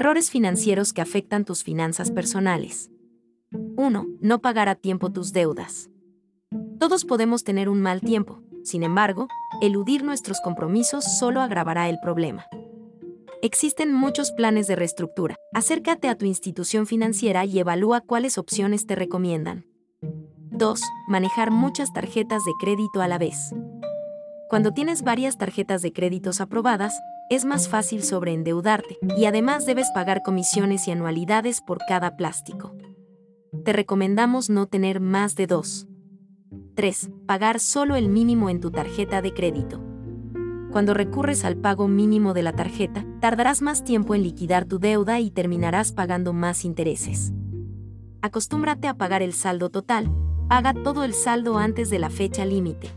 Errores financieros que afectan tus finanzas personales. 1. No pagar a tiempo tus deudas. Todos podemos tener un mal tiempo, sin embargo, eludir nuestros compromisos solo agravará el problema. Existen muchos planes de reestructura. Acércate a tu institución financiera y evalúa cuáles opciones te recomiendan. 2. Manejar muchas tarjetas de crédito a la vez. Cuando tienes varias tarjetas de créditos aprobadas, es más fácil sobreendeudarte y además debes pagar comisiones y anualidades por cada plástico. Te recomendamos no tener más de dos. 3. Pagar solo el mínimo en tu tarjeta de crédito. Cuando recurres al pago mínimo de la tarjeta, tardarás más tiempo en liquidar tu deuda y terminarás pagando más intereses. Acostúmbrate a pagar el saldo total, paga todo el saldo antes de la fecha límite.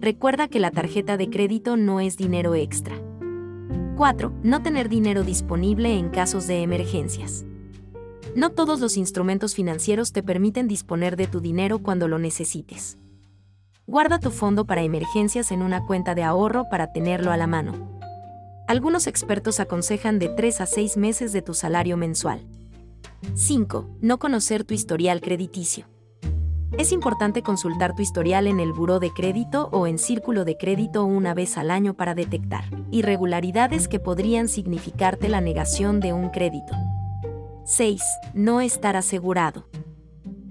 Recuerda que la tarjeta de crédito no es dinero extra. 4. No tener dinero disponible en casos de emergencias. No todos los instrumentos financieros te permiten disponer de tu dinero cuando lo necesites. Guarda tu fondo para emergencias en una cuenta de ahorro para tenerlo a la mano. Algunos expertos aconsejan de 3 a 6 meses de tu salario mensual. 5. No conocer tu historial crediticio. Es importante consultar tu historial en el buró de crédito o en círculo de crédito una vez al año para detectar irregularidades que podrían significarte la negación de un crédito. 6. No estar asegurado.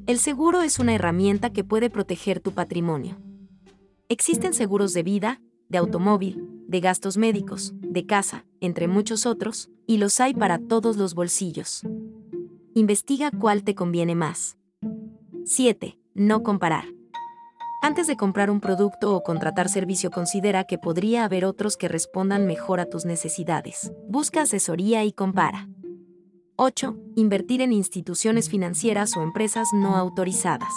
El seguro es una herramienta que puede proteger tu patrimonio. Existen seguros de vida, de automóvil, de gastos médicos, de casa, entre muchos otros, y los hay para todos los bolsillos. Investiga cuál te conviene más. 7. No comparar. Antes de comprar un producto o contratar servicio considera que podría haber otros que respondan mejor a tus necesidades. Busca asesoría y compara. 8. Invertir en instituciones financieras o empresas no autorizadas.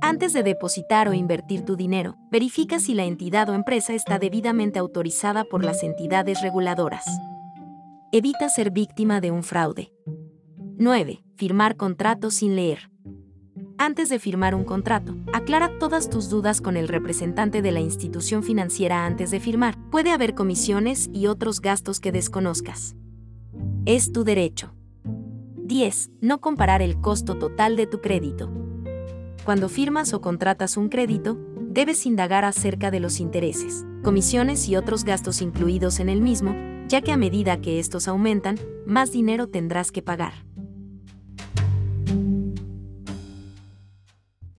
Antes de depositar o invertir tu dinero, verifica si la entidad o empresa está debidamente autorizada por las entidades reguladoras. Evita ser víctima de un fraude. 9. Firmar contratos sin leer. Antes de firmar un contrato, aclara todas tus dudas con el representante de la institución financiera antes de firmar. Puede haber comisiones y otros gastos que desconozcas. Es tu derecho. 10. No comparar el costo total de tu crédito. Cuando firmas o contratas un crédito, debes indagar acerca de los intereses, comisiones y otros gastos incluidos en el mismo, ya que a medida que estos aumentan, más dinero tendrás que pagar.